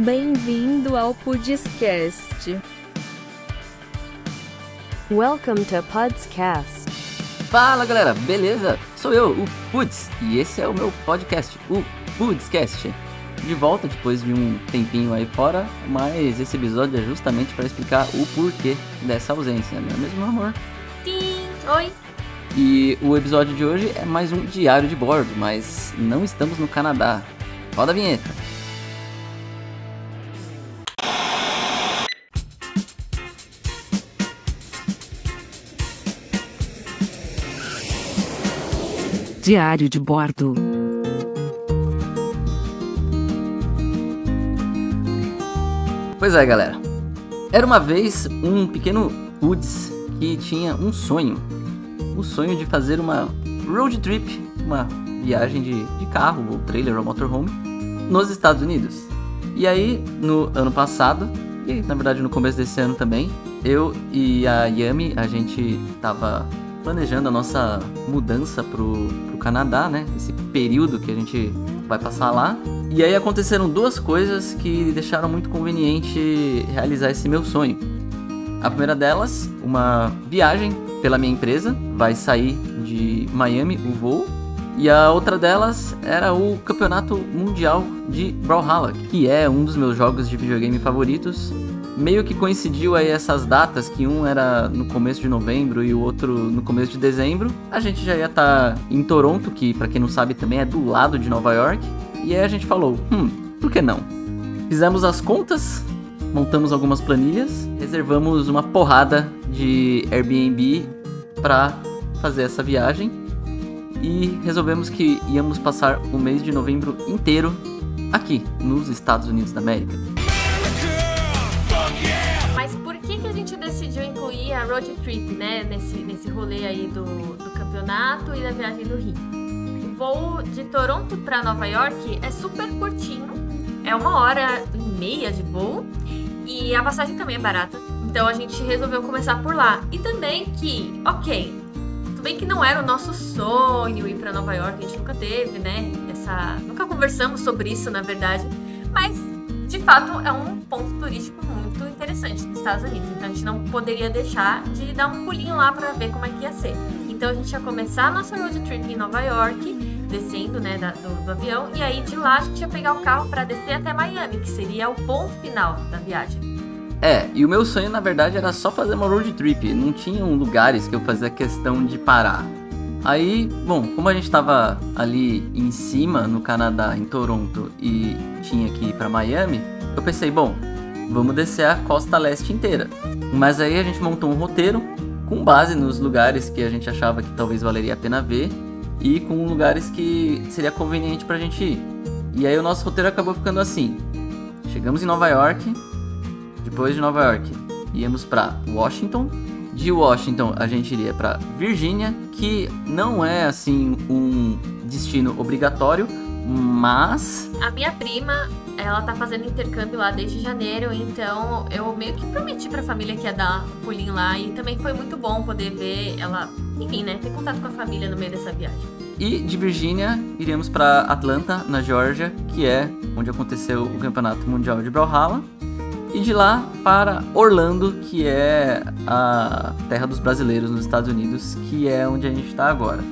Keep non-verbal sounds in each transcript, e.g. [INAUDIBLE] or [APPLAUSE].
Bem-vindo ao Pudscast. Welcome to Pudscast. Fala galera, beleza? Sou eu, o Puds, e esse é o meu podcast, o Pudscast. De volta depois de um tempinho aí fora, mas esse episódio é justamente para explicar o porquê dessa ausência, não é mesmo, amor? Sim, oi. E o episódio de hoje é mais um diário de bordo, mas não estamos no Canadá. Roda a vinheta. Diário de bordo. Pois é, galera. Era uma vez um pequeno Woods que tinha um sonho. O sonho de fazer uma road trip, uma viagem de, de carro, ou trailer, ou motorhome, nos Estados Unidos. E aí, no ano passado, e na verdade no começo desse ano também, eu e a Yami, a gente tava planejando a nossa mudança pro, pro Canadá, né? Esse período que a gente vai passar lá. E aí aconteceram duas coisas que deixaram muito conveniente realizar esse meu sonho. A primeira delas, uma viagem pela minha empresa, vai sair de Miami o voo. E a outra delas era o Campeonato Mundial de Brawlhalla, que é um dos meus jogos de videogame favoritos. Meio que coincidiu aí essas datas, que um era no começo de novembro e o outro no começo de dezembro. A gente já ia estar tá em Toronto, que para quem não sabe também é do lado de Nova York. E aí a gente falou, hum, por que não? Fizemos as contas, montamos algumas planilhas, reservamos uma porrada de Airbnb para fazer essa viagem e resolvemos que íamos passar o mês de novembro inteiro aqui nos Estados Unidos da América. Road trip, né? Nesse, nesse rolê aí do, do campeonato e da viagem do Rio? O voo de Toronto para Nova York é super curtinho, é uma hora e meia de voo e a passagem também é barata. Então a gente resolveu começar por lá. E também que, ok, tudo bem que não era o nosso sonho ir para Nova York, a gente nunca teve, né? Essa, nunca conversamos sobre isso, na verdade, mas de fato é um ponto turístico muito interessante dos Estados Unidos. Então a gente não poderia deixar de dar um pulinho lá para ver como é que ia ser. Então a gente ia começar a nossa road trip em Nova York, descendo, né, da, do, do avião, e aí de lá a gente ia pegar o carro para descer até Miami, que seria o ponto final da viagem. É, e o meu sonho na verdade era só fazer uma road trip, não tinham lugares que eu fazia questão de parar. Aí, bom, como a gente tava ali em cima no Canadá, em Toronto, e tinha que ir pra Miami, eu pensei, bom, vamos descer a costa leste inteira. Mas aí a gente montou um roteiro com base nos lugares que a gente achava que talvez valeria a pena ver e com lugares que seria conveniente pra gente ir. E aí o nosso roteiro acabou ficando assim. Chegamos em Nova York, depois de Nova York, íamos para Washington. De Washington, a gente iria para Virgínia, que não é assim um destino obrigatório, mas A minha prima, ela tá fazendo intercâmbio lá desde janeiro, então eu meio que prometi pra família que ia dar um pulinho lá e também foi muito bom poder ver ela, enfim, né, ter contato com a família no meio dessa viagem. e de Virgínia iremos para Atlanta, na Geórgia, que é onde aconteceu o Campeonato Mundial de Brawlhalla. E de lá para Orlando, que é a terra dos brasileiros nos Estados Unidos, que é onde a gente está agora.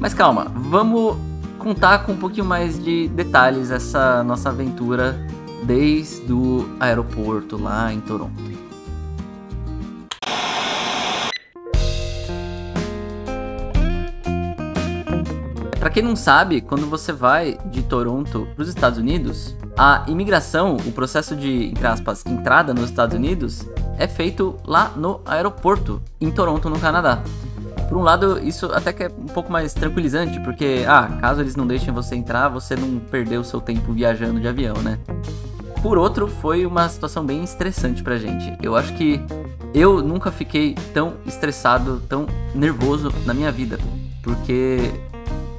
Mas calma, vamos contar com um pouquinho mais de detalhes essa nossa aventura desde o aeroporto lá em Toronto. Quem não sabe, quando você vai de Toronto para os Estados Unidos, a imigração, o processo de, entre aspas, entrada nos Estados Unidos, é feito lá no aeroporto, em Toronto, no Canadá. Por um lado, isso até que é um pouco mais tranquilizante, porque, ah, caso eles não deixem você entrar, você não perdeu seu tempo viajando de avião, né? Por outro, foi uma situação bem estressante pra gente. Eu acho que eu nunca fiquei tão estressado, tão nervoso na minha vida, porque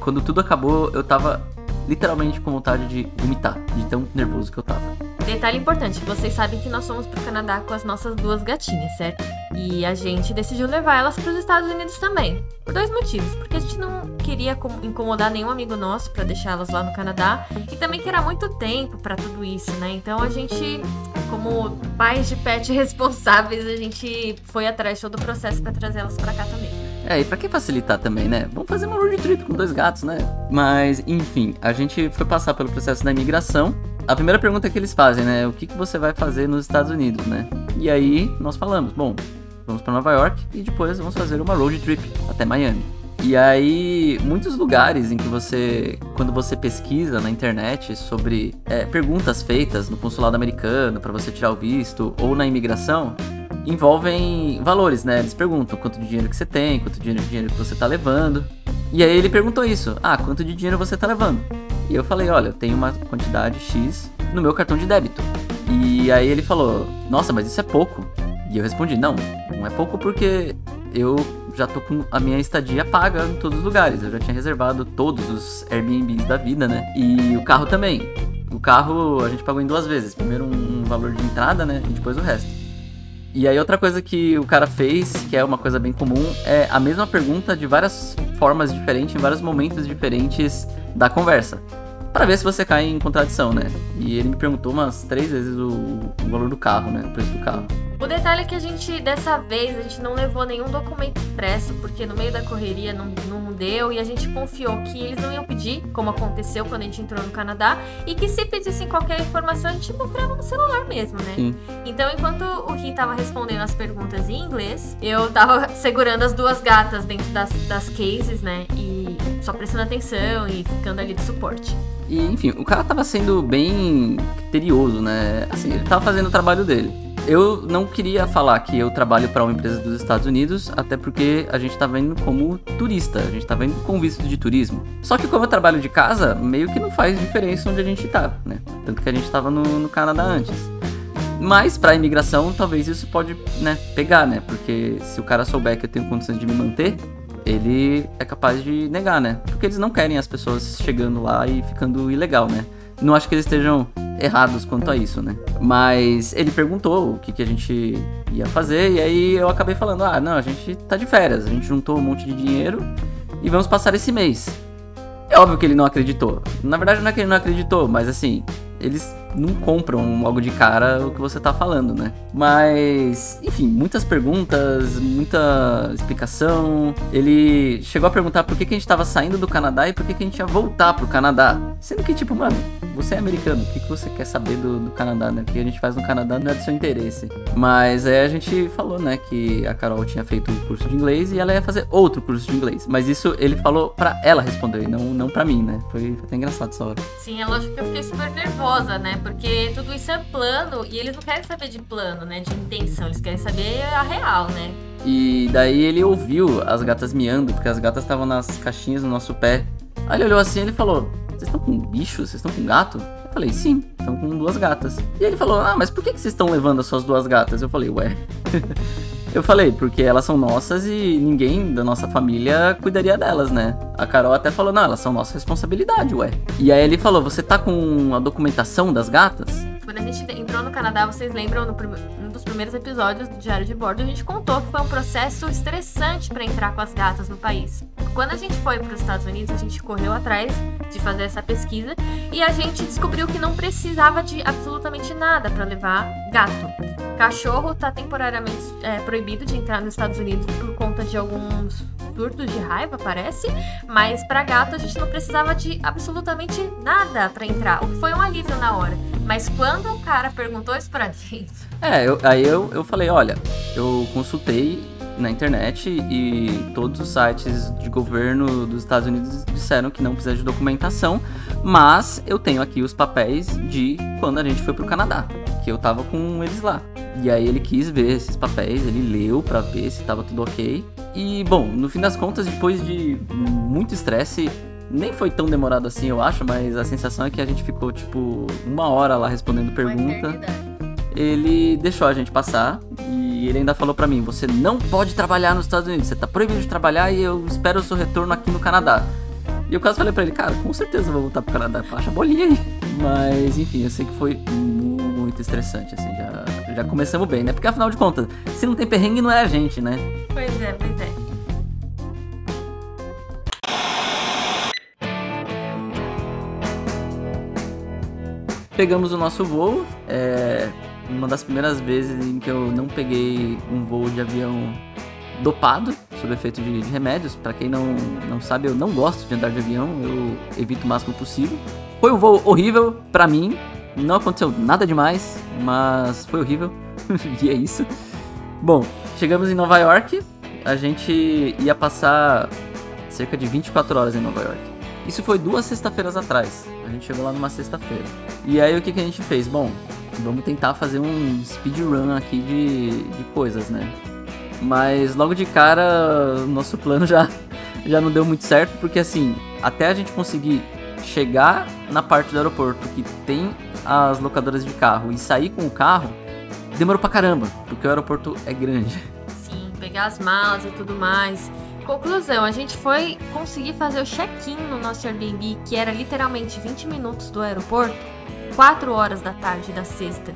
quando tudo acabou, eu tava literalmente com vontade de vomitar, de tão nervoso que eu tava. Detalhe importante, vocês sabem que nós fomos pro Canadá com as nossas duas gatinhas, certo? E a gente decidiu levar elas para os Estados Unidos também. Por dois motivos. Porque a gente não queria com- incomodar nenhum amigo nosso para deixá-las lá no Canadá. E também que era muito tempo para tudo isso, né? Então a gente, como pais de pet [LAUGHS] responsáveis, a gente foi atrás de todo o processo para trazer elas para cá também. É, e pra que facilitar também, né? Vamos fazer uma road trip com dois gatos, né? Mas, enfim, a gente foi passar pelo processo da imigração. A primeira pergunta que eles fazem, né? O que, que você vai fazer nos Estados Unidos, né? E aí nós falamos, bom, vamos pra Nova York e depois vamos fazer uma road trip até Miami. E aí, muitos lugares em que você, quando você pesquisa na internet sobre é, perguntas feitas no consulado americano para você tirar o visto ou na imigração, envolvem valores, né? Eles perguntam quanto de dinheiro que você tem, quanto de dinheiro, que você tá levando. E aí ele perguntou isso: ah, quanto de dinheiro você tá levando? E eu falei: olha, eu tenho uma quantidade X no meu cartão de débito. E aí ele falou: nossa, mas isso é pouco. E eu respondi: não, não é pouco porque eu já tô com a minha estadia paga em todos os lugares. Eu já tinha reservado todos os Airbnbs da vida, né? E o carro também. O carro a gente pagou em duas vezes. Primeiro um valor de entrada, né? E depois o resto. E aí outra coisa que o cara fez, que é uma coisa bem comum, é a mesma pergunta de várias formas diferentes, em vários momentos diferentes da conversa. Pra ver se você cai em contradição, né? E ele me perguntou umas três vezes o, o valor do carro, né? O preço do carro. O detalhe é que a gente, dessa vez, a gente não levou nenhum documento impresso, porque no meio da correria não, não deu, e a gente confiou que eles não iam pedir, como aconteceu quando a gente entrou no Canadá, e que se pedissem qualquer informação, a gente mostrava no celular mesmo, né? Sim. Então, enquanto o Ri tava respondendo as perguntas em inglês, eu tava [LAUGHS] segurando as duas gatas dentro das, das cases, né? E só prestando atenção e ficando ali de suporte. E enfim, o cara tava sendo bem criterioso, né? Assim, ele tava fazendo o trabalho dele. Eu não queria falar que eu trabalho para uma empresa dos Estados Unidos, até porque a gente tava indo como turista, a gente tava indo com visto de turismo. Só que como eu trabalho de casa, meio que não faz diferença onde a gente tá, né? Tanto que a gente tava no, no Canadá antes. Mas pra imigração, talvez isso pode, né, pegar, né? Porque se o cara souber que eu tenho condições de me manter, ele é capaz de negar, né? Porque eles não querem as pessoas chegando lá e ficando ilegal, né? Não acho que eles estejam errados quanto a isso, né? Mas ele perguntou o que, que a gente ia fazer e aí eu acabei falando: ah, não, a gente tá de férias, a gente juntou um monte de dinheiro e vamos passar esse mês. É óbvio que ele não acreditou. Na verdade, não é que ele não acreditou, mas assim, eles não compram logo de cara o que você tá falando, né? Mas, enfim, muitas perguntas, muita explicação. Ele chegou a perguntar por que, que a gente tava saindo do Canadá e por que, que a gente ia voltar pro Canadá. Sendo que, tipo, mano, você é americano, o que, que você quer saber do, do Canadá, né? O que a gente faz no Canadá não é do seu interesse. Mas aí a gente falou, né, que a Carol tinha feito um curso de inglês e ela ia fazer outro curso de inglês. Mas isso ele falou pra ela responder, não, não pra mim, né? Foi até engraçado essa hora. Sim, é lógico que eu fiquei super nervosa, né? Porque tudo isso é plano e eles não querem saber de plano, né? De intenção, eles querem saber a real, né? E daí ele ouviu as gatas miando, porque as gatas estavam nas caixinhas no nosso pé. Aí ele olhou assim e ele falou: Vocês estão com bicho? Vocês estão com gato? Eu falei, sim, estão com duas gatas. E ele falou, ah, mas por que, que vocês estão levando as suas duas gatas? Eu falei, ué. [LAUGHS] Eu falei, porque elas são nossas e ninguém da nossa família cuidaria delas, né? A Carol até falou, não, elas são nossa responsabilidade, ué. E aí ele falou, você tá com a documentação das gatas? Quando a gente entrou no Canadá, vocês lembram, no prim- dos primeiros episódios do Diário de Bordo, a gente contou que foi um processo estressante para entrar com as gatas no país. Quando a gente foi para os Estados Unidos, a gente correu atrás de fazer essa pesquisa e a gente descobriu que não precisava de absolutamente nada para levar gato. Cachorro tá temporariamente é, proibido de entrar nos Estados Unidos por conta de alguns surtos de raiva, parece. Mas para gato a gente não precisava de absolutamente nada para entrar, o que foi um alívio na hora. Mas quando o cara perguntou isso pra gente, É, eu- aí eu, eu falei, olha, eu consultei na internet e todos os sites de governo dos Estados Unidos disseram que não precisa de documentação, mas eu tenho aqui os papéis de quando a gente foi pro Canadá, que eu tava com eles lá. E aí ele quis ver esses papéis, ele leu pra ver se tava tudo ok. E bom, no fim das contas, depois de muito estresse, nem foi tão demorado assim, eu acho, mas a sensação é que a gente ficou tipo uma hora lá respondendo pergunta ele deixou a gente passar e ele ainda falou pra mim: você não pode trabalhar nos Estados Unidos, você tá proibido de trabalhar e eu espero o seu retorno aqui no Canadá. E eu quase falei pra ele: cara, com certeza eu vou voltar pro Canadá, baixa a bolinha aí. Mas enfim, eu sei que foi muito muito estressante, assim, já, já começamos bem, né? Porque afinal de contas, se não tem perrengue, não é a gente, né? Pois é, pois é. Pegamos o nosso voo, é uma das primeiras vezes em que eu não peguei um voo de avião dopado, sob efeito de, de remédios. Para quem não, não sabe, eu não gosto de andar de avião, eu evito o máximo possível. Foi um voo horrível para mim, não aconteceu nada demais, mas foi horrível, [LAUGHS] e é isso. Bom, chegamos em Nova York, a gente ia passar cerca de 24 horas em Nova York. Isso foi duas sexta-feiras atrás. A gente chegou lá numa sexta-feira. E aí o que, que a gente fez? Bom, vamos tentar fazer um speedrun aqui de, de coisas, né? Mas logo de cara, nosso plano já, [LAUGHS] já não deu muito certo, porque assim, até a gente conseguir chegar na parte do aeroporto que tem as locadoras de carro e sair com o carro, demorou pra caramba, porque o aeroporto é grande. Sim, pegar as malas e tudo mais. Conclusão, a gente foi conseguir fazer o check-in no nosso Airbnb, que era literalmente 20 minutos do aeroporto, 4 horas da tarde da sexta.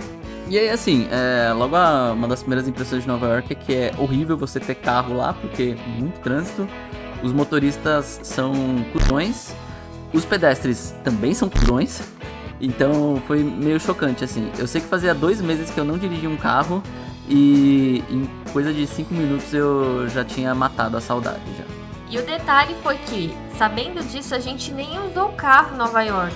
E aí, assim, é, logo a, uma das primeiras impressões de Nova York é que é horrível você ter carro lá, porque é muito trânsito. Os motoristas são cuzões. Os pedestres também são cuzões. Então foi meio chocante, assim. Eu sei que fazia dois meses que eu não dirigia um carro e em coisa de cinco minutos eu já tinha matado a saudade já. E o detalhe foi que, sabendo disso, a gente nem usou o carro em Nova York.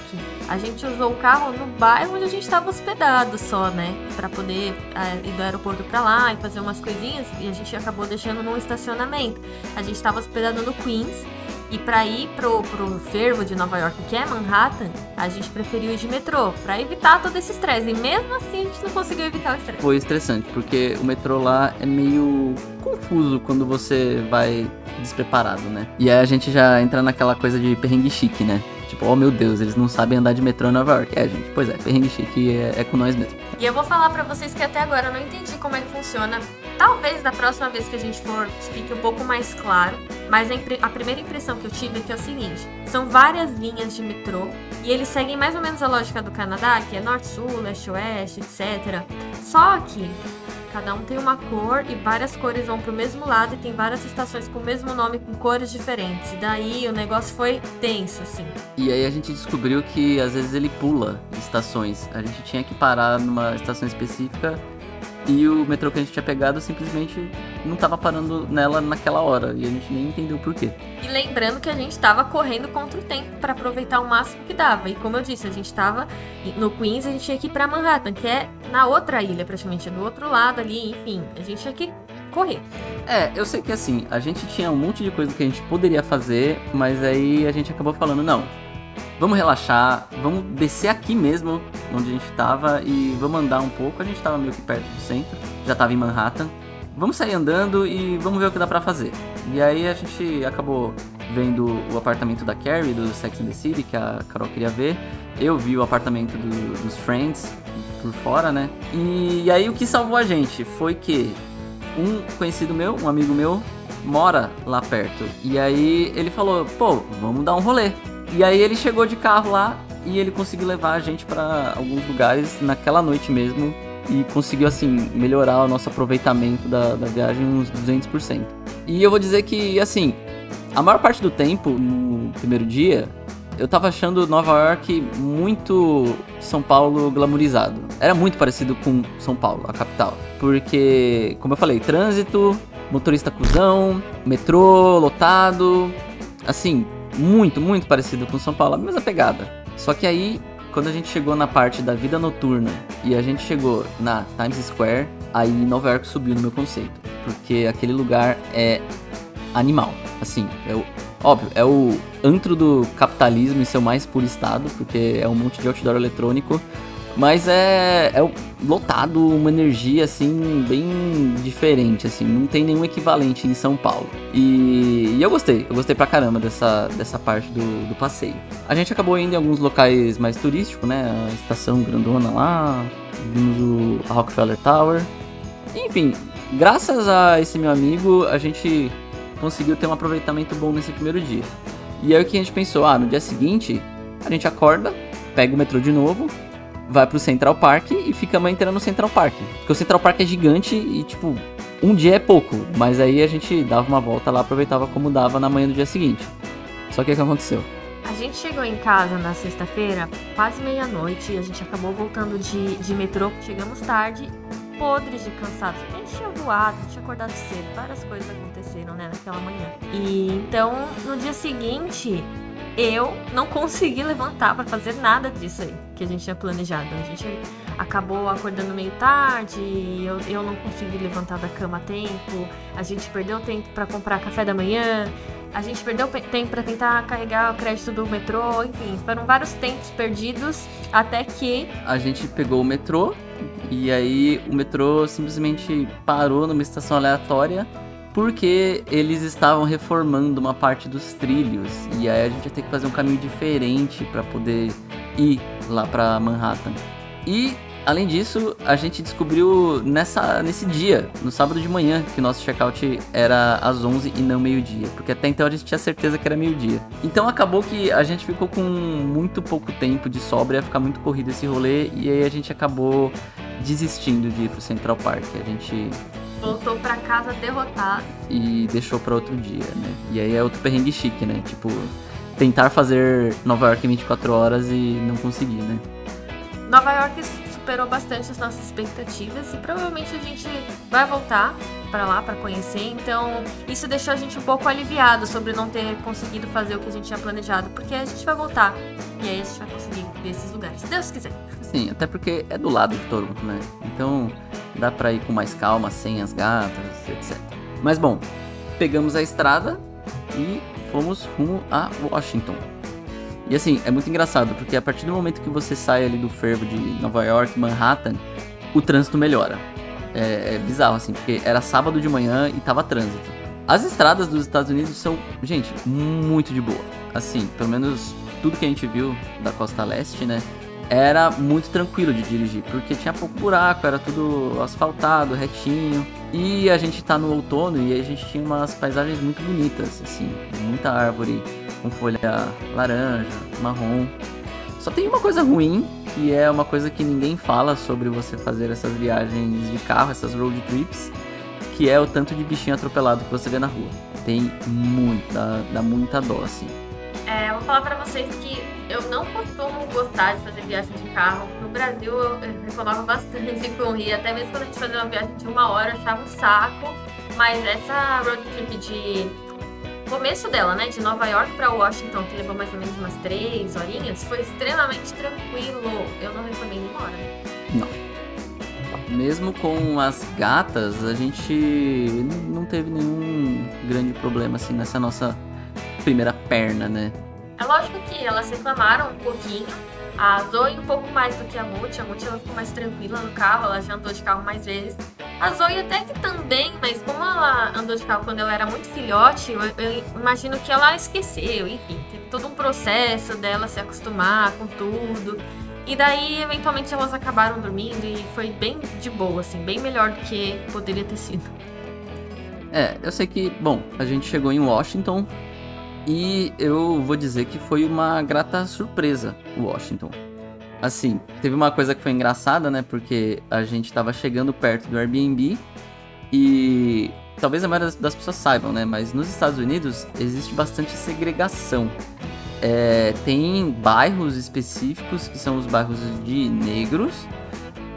A gente usou o carro no bairro onde a gente estava hospedado só, né? Pra poder é, ir do aeroporto pra lá e fazer umas coisinhas. E a gente acabou deixando num estacionamento. A gente estava hospedado no Queens. E pra ir pro, pro fervo de Nova York, que é Manhattan, a gente preferiu ir de metrô, pra evitar todo esse estresse. E mesmo assim a gente não conseguiu evitar o estresse. Foi estressante, porque o metrô lá é meio confuso quando você vai despreparado, né? E aí a gente já entra naquela coisa de perrengue chique, né? Tipo, oh meu Deus, eles não sabem andar de metrô em Nova York. É, gente, pois é, perrengue chique é, é com nós mesmo. E eu vou falar pra vocês que até agora eu não entendi como é que funciona. Talvez da próxima vez que a gente for fique um pouco mais claro. Mas a, primeira impressão que eu tive é que é o seguinte: são várias linhas de metrô e eles seguem mais ou menos a lógica do Canadá, que é norte-sul, leste-oeste, etc. Só que cada um tem uma cor e várias cores vão pro mesmo lado e tem várias estações com o mesmo nome com cores diferentes. E daí o negócio foi tenso, assim. E aí a gente descobriu que às vezes ele pula estações. A gente tinha que parar numa estação específica e o metrô que a gente tinha pegado simplesmente não tava parando nela naquela hora. E a gente nem entendeu por quê. E lembrando que a gente estava correndo contra o tempo para aproveitar o máximo que dava. E como eu disse, a gente estava no Queens, a gente tinha que ir para Manhattan, que é na outra ilha, praticamente, do outro lado ali, enfim. A gente tinha que correr. É, eu sei que assim, a gente tinha um monte de coisa que a gente poderia fazer, mas aí a gente acabou falando, não, vamos relaxar, vamos descer aqui mesmo, onde a gente tava, e vamos andar um pouco. A gente tava meio que perto do centro, já tava em Manhattan. Vamos sair andando e vamos ver o que dá pra fazer. E aí a gente acabou vendo o apartamento da Carrie, do Sex and the City, que a Carol queria ver. Eu vi o apartamento do- dos Friends por fora, né? E aí o que salvou a gente foi que um conhecido meu, um amigo meu, mora lá perto. E aí ele falou, pô, vamos dar um rolê. E aí ele chegou de carro lá e ele conseguiu levar a gente pra alguns lugares naquela noite mesmo. E conseguiu, assim, melhorar o nosso aproveitamento da, da viagem uns 200%. E eu vou dizer que, assim, a maior parte do tempo, no primeiro dia, eu tava achando Nova York muito São Paulo glamourizado. Era muito parecido com São Paulo, a capital. Porque, como eu falei, trânsito, motorista cuzão, metrô lotado. Assim, muito, muito parecido com São Paulo, a mesma pegada. Só que aí, quando a gente chegou na parte da vida noturna e a gente chegou na Times Square, aí Nova York subiu no meu conceito. Porque aquele lugar é animal. Assim, é o, óbvio, é o antro do capitalismo em seu mais puro estado, porque é um monte de outdoor eletrônico. Mas é, é lotado, uma energia assim, bem diferente, assim, não tem nenhum equivalente em São Paulo. E, e eu gostei, eu gostei pra caramba dessa, dessa parte do, do passeio. A gente acabou indo em alguns locais mais turísticos, né? A estação grandona lá, vimos o Rockefeller Tower. Enfim, graças a esse meu amigo, a gente conseguiu ter um aproveitamento bom nesse primeiro dia. E aí o que a gente pensou? Ah, no dia seguinte, a gente acorda, pega o metrô de novo vai pro Central Park e fica a manhã inteira no Central Park. Porque o Central Park é gigante e, tipo, um dia é pouco. Mas aí a gente dava uma volta lá, aproveitava como dava na manhã do dia seguinte. Só que o que aconteceu? A gente chegou em casa na sexta-feira, quase meia-noite, e a gente acabou voltando de, de metrô. Chegamos tarde, podres de cansados. A gente tinha voado, tinha acordado cedo, várias coisas aconteceram, né, naquela manhã. E então, no dia seguinte, eu não consegui levantar para fazer nada disso aí que a gente tinha planejado. A gente acabou acordando meio tarde, eu, eu não consegui levantar da cama a tempo, a gente perdeu tempo para comprar café da manhã, a gente perdeu pe- tempo para tentar carregar o crédito do metrô, enfim, foram vários tempos perdidos até que A gente pegou o metrô e aí o metrô simplesmente parou numa estação aleatória porque eles estavam reformando uma parte dos trilhos e aí a gente ia ter que fazer um caminho diferente para poder ir lá para Manhattan. E além disso, a gente descobriu nessa nesse dia, no sábado de manhã, que nosso check-out era às 11 e não meio-dia, porque até então a gente tinha certeza que era meio-dia. Então acabou que a gente ficou com muito pouco tempo de sobra, ia ficar muito corrido esse rolê e aí a gente acabou desistindo de ir pro Central Park. A gente voltou para casa derrotado. e deixou pra outro dia, né? E aí é outro perrengue chique, né? Tipo, tentar fazer Nova York em 24 horas e não conseguir, né? Nova York superou bastante as nossas expectativas e provavelmente a gente vai voltar para lá para conhecer. Então, isso deixou a gente um pouco aliviado sobre não ter conseguido fazer o que a gente tinha planejado, porque a gente vai voltar e aí a gente vai conseguir esses lugares, se Deus quiser. Sim, até porque é do lado de Toronto, né? Então dá pra ir com mais calma, sem as gatas, etc. Mas bom, pegamos a estrada e fomos rumo a Washington. E assim, é muito engraçado, porque a partir do momento que você sai ali do fervo de Nova York, Manhattan, o trânsito melhora. É, é bizarro, assim, porque era sábado de manhã e tava trânsito. As estradas dos Estados Unidos são, gente, muito de boa. Assim, pelo menos tudo que a gente viu da costa leste, né? Era muito tranquilo de dirigir, porque tinha pouco buraco, era tudo asfaltado, retinho. E a gente tá no outono e a gente tinha umas paisagens muito bonitas, assim, muita árvore com folha laranja, marrom. Só tem uma coisa ruim, que é uma coisa que ninguém fala sobre você fazer essas viagens de carro, essas road trips, que é o tanto de bichinho atropelado que você vê na rua. Tem muito, dá, dá muita dó, assim. É, vou falar pra vocês que eu não costumo gostar de fazer viagem de carro. No Brasil eu reclamava bastante [LAUGHS] com o Rio, até mesmo quando a gente fazia uma viagem de uma hora, eu achava um saco. Mas essa road trip de começo dela, né, de Nova York pra Washington, que levou mais ou menos umas três horinhas, foi extremamente tranquilo. Eu não reclamei nenhuma hora. né? Mesmo com as gatas, a gente não teve nenhum grande problema, assim, nessa nossa primeira perna, né? É lógico que elas reclamaram um pouquinho. A Zoe um pouco mais do que a Muti. A Muti ela ficou mais tranquila no carro, ela já andou de carro mais vezes. A Zoe até que também, mas como ela andou de carro quando ela era muito filhote, eu, eu imagino que ela esqueceu, enfim. Teve todo um processo dela se acostumar com tudo. E daí, eventualmente, elas acabaram dormindo e foi bem de boa, assim, bem melhor do que poderia ter sido. É, eu sei que, bom, a gente chegou em Washington e eu vou dizer que foi uma grata surpresa Washington. Assim, teve uma coisa que foi engraçada, né? Porque a gente tava chegando perto do Airbnb e talvez a maioria das- das pessoas saibam, né? Mas nos Estados Unidos existe bastante segregação. É, tem bairros específicos que são os bairros de negros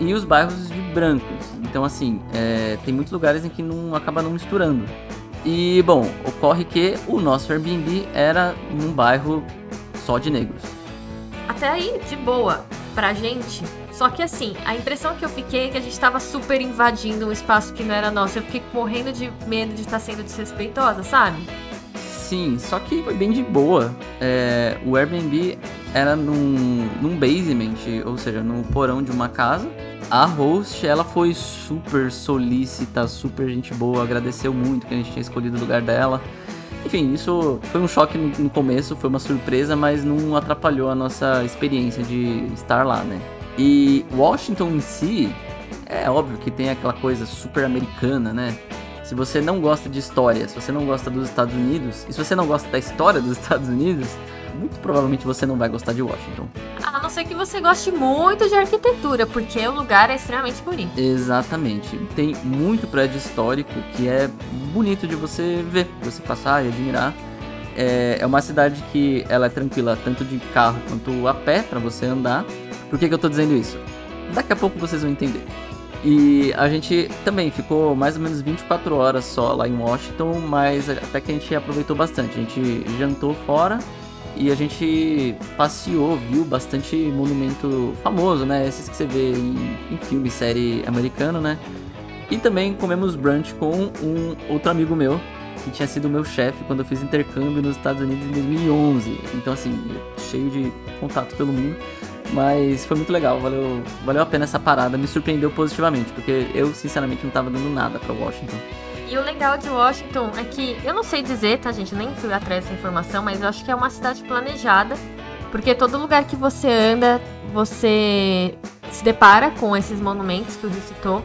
e os bairros de brancos. Então, assim, é, tem muitos lugares em que não acaba não misturando. E, bom, ocorre que o nosso Airbnb era num bairro só de negros. Até aí, de boa, pra gente. Só que assim, a impressão que eu fiquei é que a gente tava super invadindo um espaço que não era nosso. Eu fiquei morrendo de medo de estar sendo desrespeitosa, sabe? Sim, só que foi bem de boa. É, o Airbnb era num, num basement, ou seja, no porão de uma casa. A host, ela foi super solícita, super gente boa, agradeceu muito que a gente tinha escolhido o lugar dela. Enfim, isso foi um choque no, começo, foi uma surpresa, mas não atrapalhou a nossa experiência de estar lá, né? E Washington em si, é óbvio que tem aquela coisa super americana, né? Se você não gosta de história, se você não gosta dos Estados Unidos, e se você não gosta da história dos Estados Unidos, muito provavelmente você não vai gostar de Washington. A não ser que você goste muito de arquitetura, porque o lugar é extremamente bonito. Exatamente. Tem muito prédio histórico que é bonito de você ver, de você passar e admirar. É, é uma cidade que ela é tranquila tanto de carro quanto a pé para você andar. Por que, que eu tô dizendo isso? Daqui a pouco vocês vão entender. E a gente também ficou mais ou menos 24 horas só lá em Washington, mas até que a gente aproveitou bastante. A gente jantou fora e a gente passeou, viu bastante monumento famoso, né? Esses que você vê em, em filme, série americano, né? E também comemos brunch com um outro amigo meu, que tinha sido meu chefe quando eu fiz intercâmbio nos Estados Unidos em 2011. Então, assim, cheio de contato pelo mundo. Mas foi muito legal, valeu, valeu a pena essa parada, me surpreendeu positivamente, porque eu sinceramente não tava dando nada pra Washington. E o legal de Washington é que, eu não sei dizer, tá, gente? Nem fui atrás dessa informação, mas eu acho que é uma cidade planejada. Porque todo lugar que você anda, você se depara com esses monumentos que o Rio citou.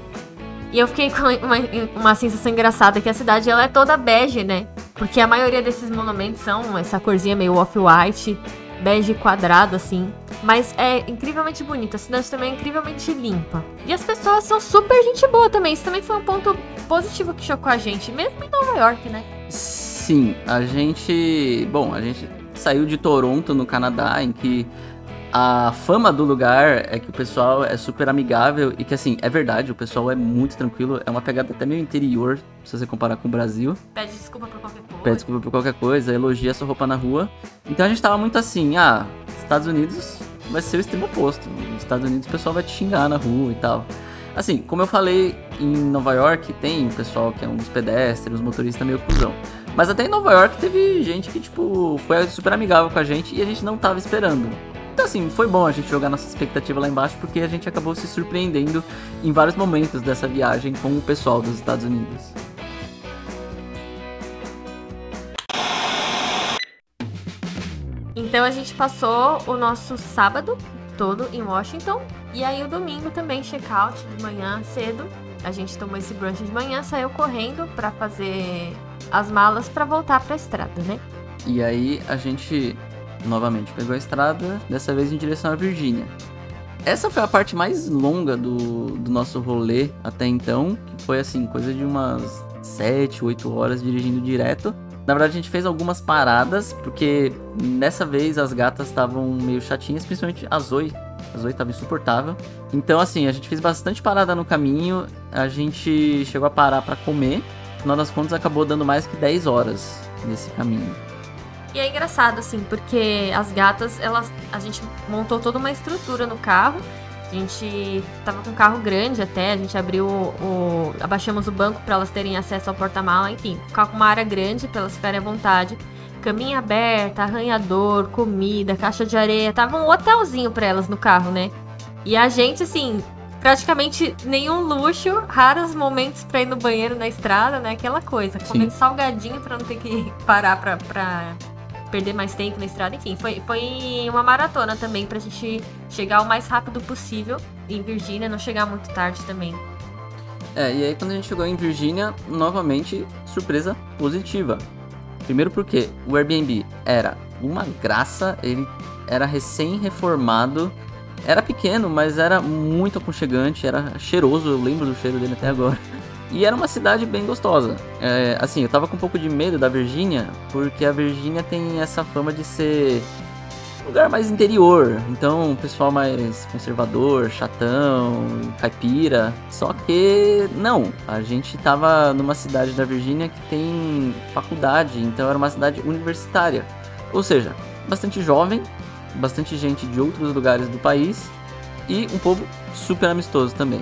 E eu fiquei [LAUGHS] com uma, uma sensação engraçada que a cidade ela é toda bege, né? Porque a maioria desses monumentos são essa corzinha meio off-white, bege quadrado, assim. Mas é incrivelmente bonita. A cidade também é incrivelmente limpa. E as pessoas são super gente boa também. Isso também foi um ponto positivo que chocou a gente, mesmo em Nova York, né? Sim, a gente. Bom, a gente saiu de Toronto, no Canadá, em que a fama do lugar é que o pessoal é super amigável e que, assim, é verdade, o pessoal é muito tranquilo. É uma pegada até meio interior, se você comparar com o Brasil. Pede desculpa por qualquer coisa. Pede desculpa por qualquer coisa, elogia sua roupa na rua. Então a gente tava muito assim, ah, Estados Unidos vai ser o extremo oposto. Nos Estados Unidos o pessoal vai te xingar na rua e tal. Assim, como eu falei, em Nova York tem pessoal que é uns pedestres, uns motoristas meio cuzão. Mas até em Nova York teve gente que, tipo, foi super amigável com a gente e a gente não tava esperando. Então, assim, foi bom a gente jogar nossa expectativa lá embaixo porque a gente acabou se surpreendendo em vários momentos dessa viagem com o pessoal dos Estados Unidos. Então a gente passou o nosso sábado todo em Washington. E aí o domingo também, check-out de manhã cedo. A gente tomou esse brunch de manhã, saiu correndo para fazer as malas para voltar para a estrada, né? E aí a gente novamente pegou a estrada, dessa vez em direção à Virgínia. Essa foi a parte mais longa do, do nosso rolê até então, que foi assim, coisa de umas 7, 8 horas dirigindo direto. Na verdade, a gente fez algumas paradas, porque nessa vez as gatas estavam meio chatinhas, principalmente a Zoe. A Zoe estava insuportável. Então, assim, a gente fez bastante parada no caminho. A gente chegou a parar para comer. No final das contas, acabou dando mais que 10 horas nesse caminho. E é engraçado, assim, porque as gatas, elas. A gente montou toda uma estrutura no carro. A gente tava com um carro grande até, a gente abriu o. abaixamos o banco para elas terem acesso ao porta-mala, enfim, ficar com uma área grande para elas ficarem à vontade. Caminha aberta, arranhador, comida, caixa de areia, tava um hotelzinho para elas no carro, né? E a gente, assim, praticamente nenhum luxo, raros momentos pra ir no banheiro na estrada, né? Aquela coisa, comendo salgadinho pra não ter que parar pra, pra perder mais tempo na estrada. Enfim, foi, foi uma maratona também pra gente chegar o mais rápido possível em Virgínia, não chegar muito tarde também. É, e aí quando a gente chegou em Virgínia, novamente, surpresa positiva. Primeiro porque o Airbnb era uma graça, ele era recém-reformado, era pequeno, mas era muito aconchegante, era cheiroso, eu lembro do cheiro dele até agora. E era uma cidade bem gostosa. É, assim, eu tava com um pouco de medo da Virgínia, porque a Virgínia tem essa fama de ser um lugar mais interior. Então, o pessoal mais conservador, chatão, caipira. Só que não, a gente tava numa cidade da Virgínia que tem faculdade, então era uma cidade universitária. Ou seja, bastante jovem, bastante gente de outros lugares do país e um povo super amistoso também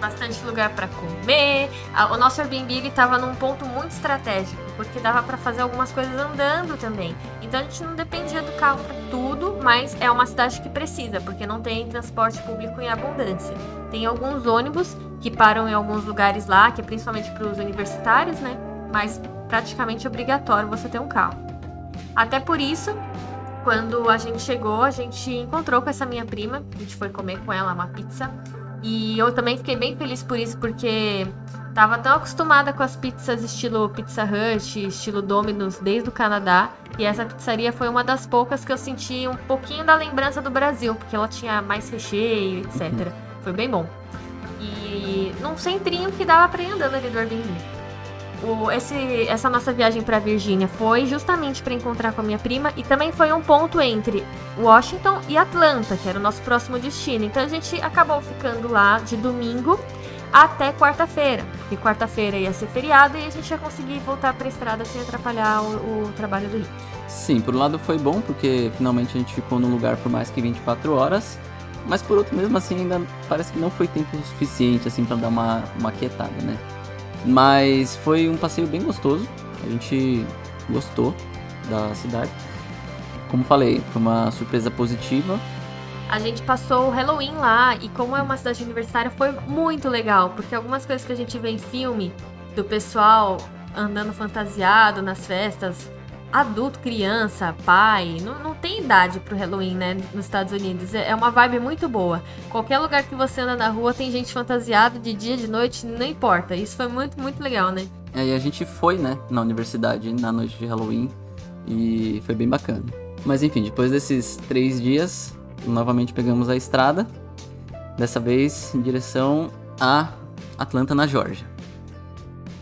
bastante lugar para comer. O nosso Airbnb ele tava num ponto muito estratégico, porque dava para fazer algumas coisas andando também. Então a gente não dependia do carro para tudo, mas é uma cidade que precisa, porque não tem transporte público em abundância. Tem alguns ônibus que param em alguns lugares lá, que é principalmente para os universitários, né? Mas praticamente obrigatório você ter um carro. Até por isso, quando a gente chegou, a gente encontrou com essa minha prima, a gente foi comer com ela uma pizza E eu também fiquei bem feliz por isso, porque tava tão acostumada com as pizzas estilo Pizza Hut, estilo Domino's desde o Canadá. E essa pizzaria foi uma das poucas que eu senti um pouquinho da lembrança do Brasil, porque ela tinha mais recheio, etc. Foi bem bom. E num centrinho que dava pra ir andando ali do Airbnb. O, esse, essa nossa viagem pra Virgínia foi justamente para encontrar com a minha prima e também foi um ponto entre Washington e Atlanta, que era o nosso próximo destino. Então a gente acabou ficando lá de domingo até quarta-feira, porque quarta-feira ia ser feriado e a gente ia conseguir voltar pra estrada sem atrapalhar o, o trabalho do Rio. Sim, por um lado foi bom, porque finalmente a gente ficou no lugar por mais que 24 horas. Mas por outro, mesmo assim, ainda parece que não foi tempo suficiente assim para dar uma, uma quietada, né? Mas foi um passeio bem gostoso. A gente gostou da cidade. Como falei, foi uma surpresa positiva. A gente passou o Halloween lá e como é uma cidade universitária foi muito legal, porque algumas coisas que a gente vê em filme do pessoal andando fantasiado nas festas, adulto, criança, pai, não, não tem idade pro Halloween, né, nos Estados Unidos. É é uma vibe muito boa. Qualquer lugar que você anda na rua tem gente fantasiada de dia, de noite, não importa. Isso foi muito, muito legal, né? É, e a gente foi, né, na universidade na noite de Halloween e foi bem bacana. Mas enfim, depois desses três dias, novamente pegamos a estrada, dessa vez em direção a Atlanta, na Geórgia.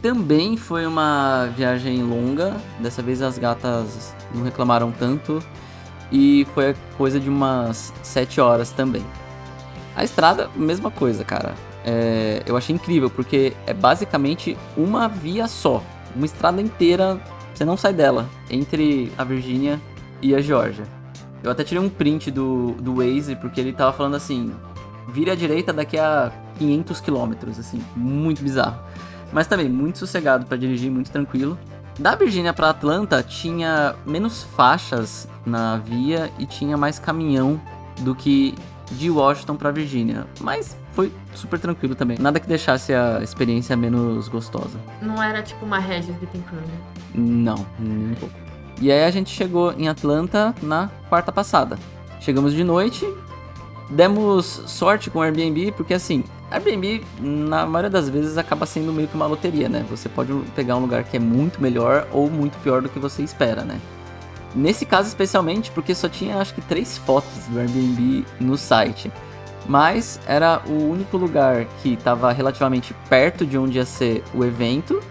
Também foi uma viagem longa, dessa vez as gatas não reclamaram tanto e foi coisa de umas 7 horas também. A estrada, mesma coisa, cara. É, eu achei incrível, porque é basicamente uma via só. Uma estrada inteira, você não sai dela, entre a Virgínia e a Geórgia. Eu até tirei um print do, do Waze, porque ele tava falando assim: vire à direita daqui a 500 quilômetros, assim, muito bizarro. Mas também muito sossegado para dirigir, muito tranquilo. Da Virgínia para Atlanta tinha menos faixas na via e tinha mais caminhão do que de Washington para Virgínia, mas foi super tranquilo também. Nada que deixasse a experiência menos gostosa. Não era tipo uma Regis Bittencourt, né? Não, nem um pouco. E aí a gente chegou em Atlanta na quarta passada. Chegamos de noite, demos sorte com o Airbnb, porque assim, Airbnb na maioria das vezes acaba sendo meio que uma loteria, né? Você pode pegar um lugar que é muito melhor ou muito pior do que você espera, né? Nesse caso especialmente, porque só tinha acho que três fotos do Airbnb no site. Mas era o único lugar que estava relativamente perto de onde ia ser o evento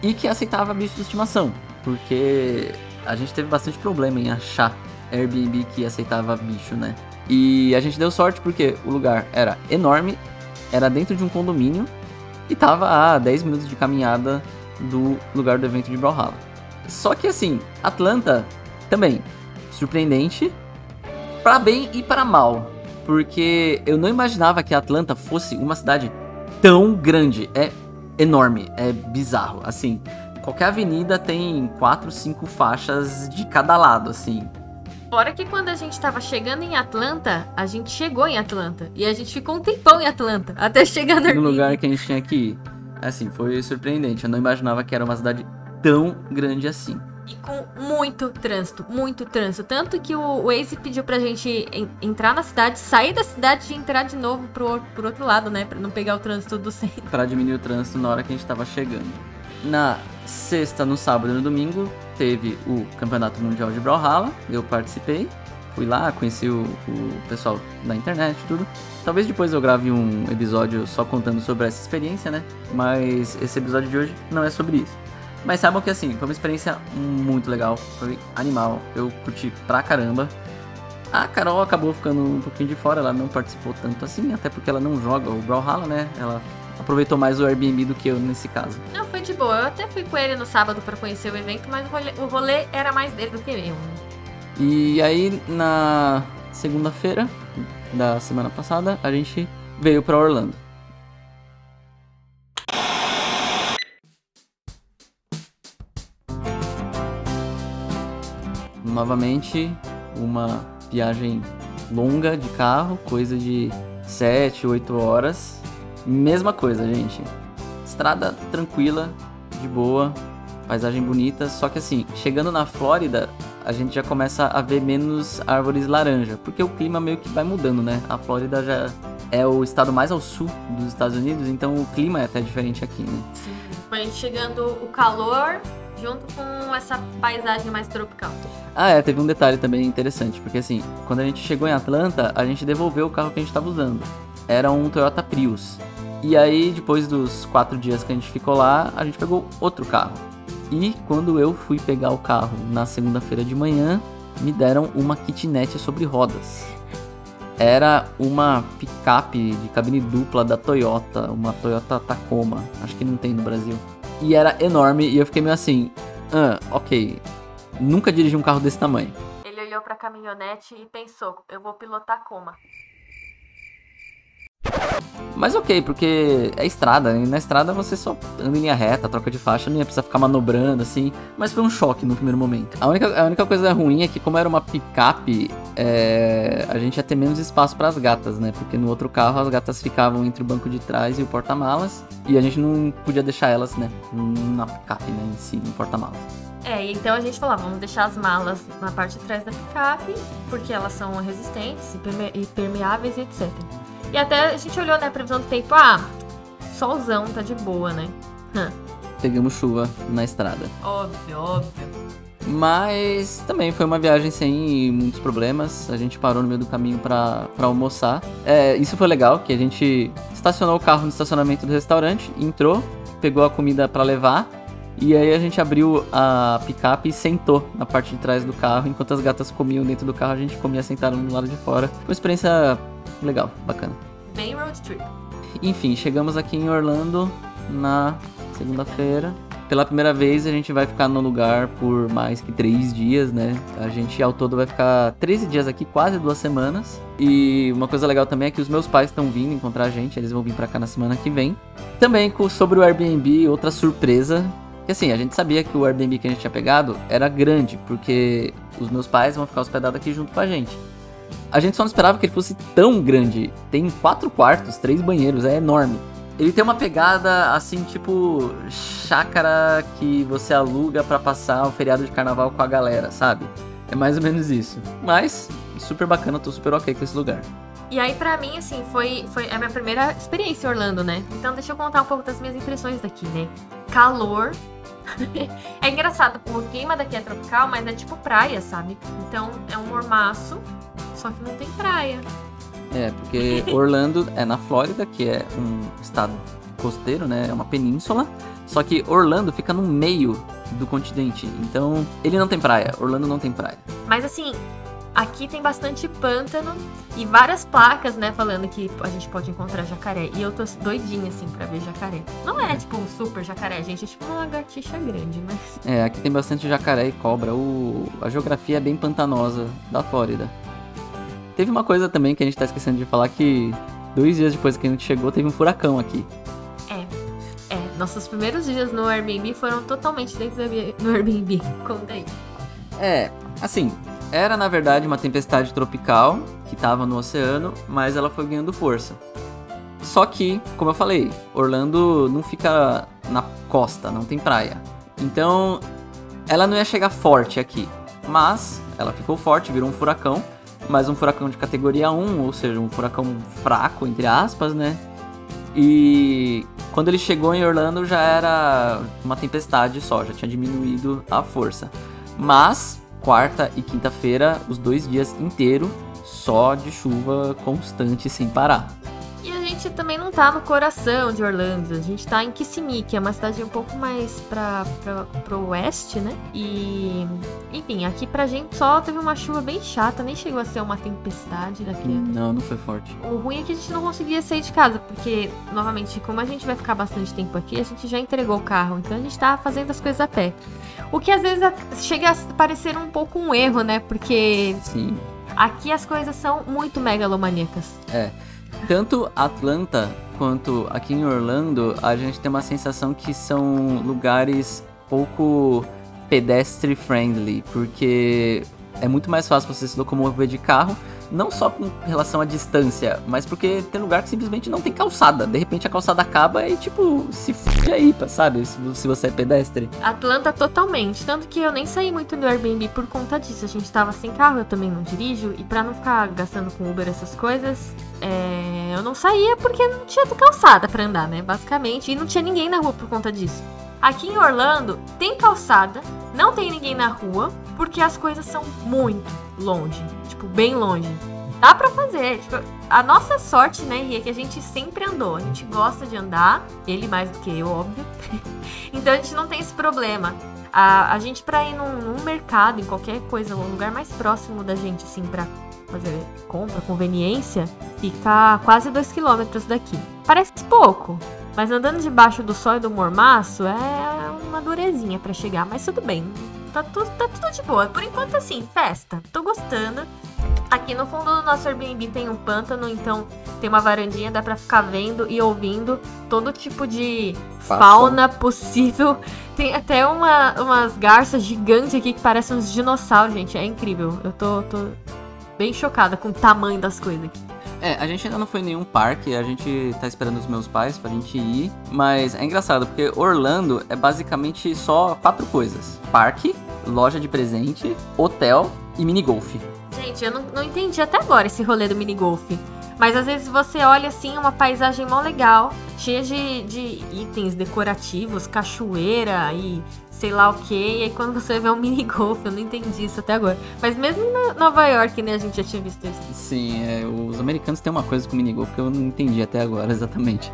e que aceitava bicho de estimação. Porque a gente teve bastante problema em achar Airbnb que aceitava bicho, né? E a gente deu sorte porque o lugar era enorme, era dentro de um condomínio e tava a 10 minutos de caminhada do lugar do evento de Brawlhalla. Só que assim, Atlanta também surpreendente para bem e para mal, porque eu não imaginava que Atlanta fosse uma cidade tão grande. É enorme, é bizarro. Assim, qualquer avenida tem quatro, cinco faixas de cada lado, assim. Fora que quando a gente tava chegando em Atlanta, a gente chegou em Atlanta. E a gente ficou um tempão em Atlanta, [LAUGHS] até chegar no no lugar que a gente tinha que ir. Assim, foi surpreendente. Eu não imaginava que era uma cidade tão grande assim. E com muito trânsito, muito trânsito. Tanto que o Waze pediu pra gente en- entrar na cidade, sair da cidade e entrar de novo pro, pro outro lado, né? Pra não pegar o trânsito do [LAUGHS] centro. Para diminuir o trânsito na hora que a gente tava chegando. Na sexta, no sábado e no domingo, teve o Campeonato Mundial de Brawlhalla. Eu participei. Fui lá, conheci o, o pessoal da internet tudo. Talvez depois eu grave um episódio só contando sobre essa experiência, né? Mas esse episódio de hoje não é sobre isso. Mas saibam que assim, foi uma experiência muito legal, foi animal, eu curti pra caramba. A Carol acabou ficando um pouquinho de fora, ela não participou tanto assim, até porque ela não joga o Brawlhalla, né? Ela aproveitou mais o Airbnb do que eu nesse caso. Não, foi de boa. Eu até fui com ele no sábado pra conhecer o evento, mas o rolê, o rolê era mais dele do que eu. E aí na segunda-feira da semana passada, a gente veio pra Orlando. Novamente, uma viagem longa de carro, coisa de 7, 8 horas. Mesma coisa, gente. Estrada tranquila, de boa, paisagem bonita, só que assim, chegando na Flórida, a gente já começa a ver menos árvores laranja, porque o clima meio que vai mudando, né? A Flórida já é o estado mais ao sul dos Estados Unidos, então o clima é até diferente aqui, né? Sim. Foi chegando o calor junto com essa paisagem mais tropical. Ah, é, teve um detalhe também interessante, porque assim, quando a gente chegou em Atlanta, a gente devolveu o carro que a gente estava usando. Era um Toyota Prius. E aí, depois dos quatro dias que a gente ficou lá, a gente pegou outro carro. E quando eu fui pegar o carro na segunda-feira de manhã, me deram uma kitnet sobre rodas. Era uma picape de cabine dupla da Toyota, uma Toyota Tacoma, acho que não tem no Brasil. E era enorme e eu fiquei meio assim, ah, ok, nunca dirigi um carro desse tamanho. Ele olhou pra caminhonete e pensou: eu vou pilotar Coma. Mas ok, porque é estrada, e na estrada você só anda em linha reta, troca de faixa, não ia precisar ficar manobrando assim. Mas foi um choque no primeiro momento. A única, a única coisa ruim é que, como era uma picape, é, a gente ia ter menos espaço para as gatas, né? Porque no outro carro as gatas ficavam entre o banco de trás e o porta-malas, e a gente não podia deixar elas, né? Na picape, né? Em si, no porta-malas. É, então a gente falou, ah, vamos deixar as malas na parte de trás da picape, porque elas são resistentes e perme- e permeáveis e etc. E até a gente olhou, né, a previsão do tempo, ah, solzão, tá de boa, né? Pegamos chuva na estrada. Óbvio, óbvio. Mas também foi uma viagem sem muitos problemas. A gente parou no meio do caminho pra pra almoçar. É, isso foi legal, que a gente estacionou o carro no estacionamento do restaurante, entrou, pegou a comida pra levar. E aí a gente abriu a picape e sentou na parte de trás do carro. Enquanto as gatas comiam dentro do carro, a gente comia sentado no lado de fora. Foi uma experiência legal, bacana. Bem road trip. Enfim, chegamos aqui em Orlando na segunda-feira. Pela primeira vez a gente vai ficar no lugar por mais que três dias, né? A gente ao todo vai ficar 13 dias aqui, quase duas semanas. E uma coisa legal também é que os meus pais estão vindo encontrar a gente, eles vão vir pra cá na semana que vem. Também sobre o Airbnb, outra surpresa. Que assim, a gente sabia que o Airbnb que a gente tinha pegado era grande, porque os meus pais vão ficar hospedados aqui junto com a gente. A gente só não esperava que ele fosse tão grande. Tem quatro quartos, três banheiros, é enorme. Ele tem uma pegada assim, tipo chácara que você aluga pra passar o feriado de carnaval com a galera, sabe? É mais ou menos isso. Mas super bacana, tô super ok com esse lugar. E aí, pra mim, assim, foi, foi a minha primeira experiência em Orlando, né? Então, deixa eu contar um pouco das minhas impressões daqui, né? Calor. [LAUGHS] é engraçado, o clima daqui é tropical, mas é tipo praia, sabe? Então, é um mormaço, só que não tem praia. É, porque [LAUGHS] Orlando é na Flórida, que é um estado costeiro, né? É uma península. Só que Orlando fica no meio do continente. Então, ele não tem praia. Orlando não tem praia. Mas, assim, aqui tem bastante pântano e várias placas, né? Falando que a gente pode encontrar jacaré. E eu tô doidinha, assim, pra ver jacaré. Não é, tipo, um super jacaré, gente. É tipo uma lagartixa grande, mas... É, aqui tem bastante jacaré e cobra. O... A geografia é bem pantanosa da Flórida. Teve uma coisa também que a gente tá esquecendo de falar que dois dias depois que a gente chegou, teve um furacão aqui. É, nossos primeiros dias no Airbnb foram totalmente dentro do Airbnb. [LAUGHS] Conta aí. É, assim, era na verdade uma tempestade tropical que tava no oceano, mas ela foi ganhando força. Só que, como eu falei, Orlando não fica na costa, não tem praia. Então, ela não ia chegar forte aqui. Mas ela ficou forte, virou um furacão, mas um furacão de categoria 1, ou seja, um furacão fraco, entre aspas, né? E quando ele chegou em Orlando já era uma tempestade só, já tinha diminuído a força. Mas quarta e quinta-feira, os dois dias inteiros, só de chuva constante sem parar. A gente também não tá no coração de Orlando. A gente tá em Kissimmee, que é uma cidade um pouco mais pra, pra, pro oeste, né? E. Enfim, aqui pra gente só teve uma chuva bem chata, nem chegou a ser uma tempestade daqui. Não, não foi forte. O ruim é que a gente não conseguia sair de casa, porque, novamente, como a gente vai ficar bastante tempo aqui, a gente já entregou o carro, então a gente tá fazendo as coisas a pé. O que às vezes chega a parecer um pouco um erro, né? Porque Sim. aqui as coisas são muito megalomaníacas. Tanto Atlanta quanto aqui em Orlando, a gente tem uma sensação que são lugares pouco pedestre friendly, porque é muito mais fácil você se locomover de carro, não só com relação à distância, mas porque tem lugar que simplesmente não tem calçada. De repente a calçada acaba e tipo, se f aí, sabe? Se, você é pedestre. Atlanta totalmente. Tanto que eu nem saí muito do Airbnb por conta disso. A gente tava sem carro, eu também não dirijo. E pra não ficar gastando com Uber essas coisas, é, Eu não saía porque não tinha calçada pra andar, né? Basicamente. E não tinha ninguém na rua por conta disso. Aqui em Orlando tem calçada, não tem ninguém na rua, porque as coisas são muito longe. Tipo, bem longe. Dá pra fazer. Tipo, a nossa sorte, né, Ria, é que a gente sempre andou. A gente gosta de andar, ele mais do que eu, óbvio. [LAUGHS] então a gente não tem esse problema. A, a gente, pra ir num, num mercado, em qualquer coisa, um lugar mais próximo da gente, assim, pra fazer compra, conveniência, fica quase 2 km daqui. Parece pouco, mas andando debaixo do sol e do mormaço é uma durezinha para chegar, mas tudo bem. Tá tudo, tá tudo de boa. Por enquanto, assim, festa. Tô gostando. Aqui no fundo do nosso Airbnb tem um pântano, então tem uma varandinha, dá pra ficar vendo e ouvindo todo tipo de fauna possível. Tem até uma, umas garças gigantes aqui que parecem uns dinossauros, gente. É incrível. Eu tô, tô bem chocada com o tamanho das coisas aqui. É, a gente ainda não foi em nenhum parque, a gente tá esperando os meus pais pra gente ir, mas é engraçado porque Orlando é basicamente só quatro coisas: parque, loja de presente, hotel e mini golf. Gente, eu não, não entendi até agora esse rolê do mini golf. Mas às vezes você olha assim, uma paisagem mó legal, cheia de, de itens decorativos, cachoeira e sei lá o que. E aí quando você vê um [LAUGHS] mini golf, eu não entendi isso até agora. Mas mesmo em Nova York, né, a gente já tinha visto isso. Sim, é, os americanos têm uma coisa com mini golf que eu não entendi até agora [LAUGHS] exatamente.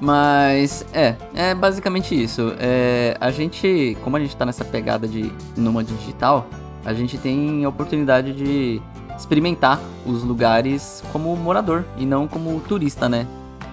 Mas é, é basicamente isso. É, a gente, como a gente tá nessa pegada de nômade digital, a gente tem a oportunidade de experimentar os lugares como morador e não como turista, né?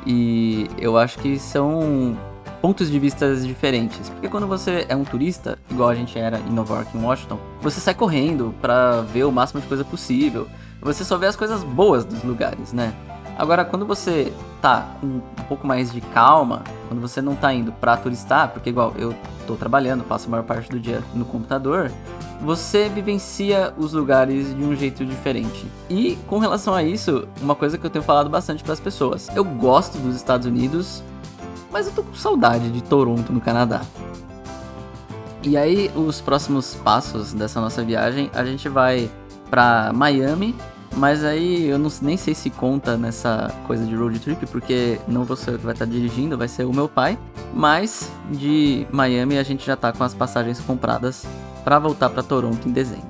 E eu acho que são pontos de vista diferentes. Porque quando você é um turista, igual a gente era em Nova York, em Washington, você sai correndo para ver o máximo de coisa possível. Você só vê as coisas boas dos lugares, né? Agora, quando você tá com um pouco mais de calma, quando você não tá indo pra turistar, porque igual eu tô trabalhando, passo a maior parte do dia no computador, você vivencia os lugares de um jeito diferente. E com relação a isso, uma coisa que eu tenho falado bastante para as pessoas, eu gosto dos Estados Unidos, mas eu tô com saudade de Toronto, no Canadá. E aí, os próximos passos dessa nossa viagem, a gente vai para Miami, mas aí eu não, nem sei se conta nessa coisa de road trip, porque não vou ser eu que vai estar dirigindo, vai ser o meu pai. Mas de Miami a gente já tá com as passagens compradas para voltar para Toronto em dezembro.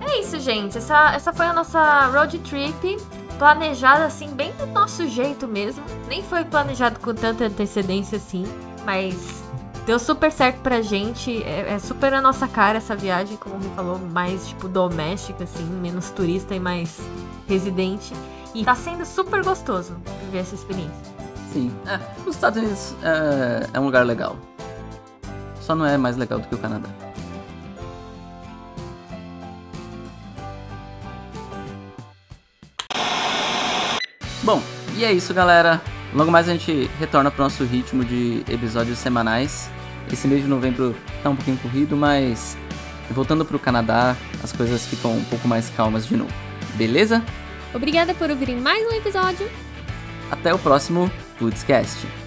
É isso, gente. Essa, essa foi a nossa road trip planejada assim, bem do nosso jeito mesmo. Nem foi planejado com tanta antecedência assim, mas deu super certo pra gente. É, é super a nossa cara essa viagem, como me falou, mais tipo doméstica, assim, menos turista e mais residente. E tá sendo super gostoso viver essa experiência. Sim, é, os Estados Unidos é, é um lugar legal. Só não é mais legal do que o Canadá. Bom, e é isso, galera. Logo mais a gente retorna pro nosso ritmo de episódios semanais. Esse mês de novembro tá um pouquinho corrido, mas voltando pro Canadá, as coisas ficam um pouco mais calmas de novo. Beleza? Obrigada por ouvirem mais um episódio. Até o próximo Foodscast.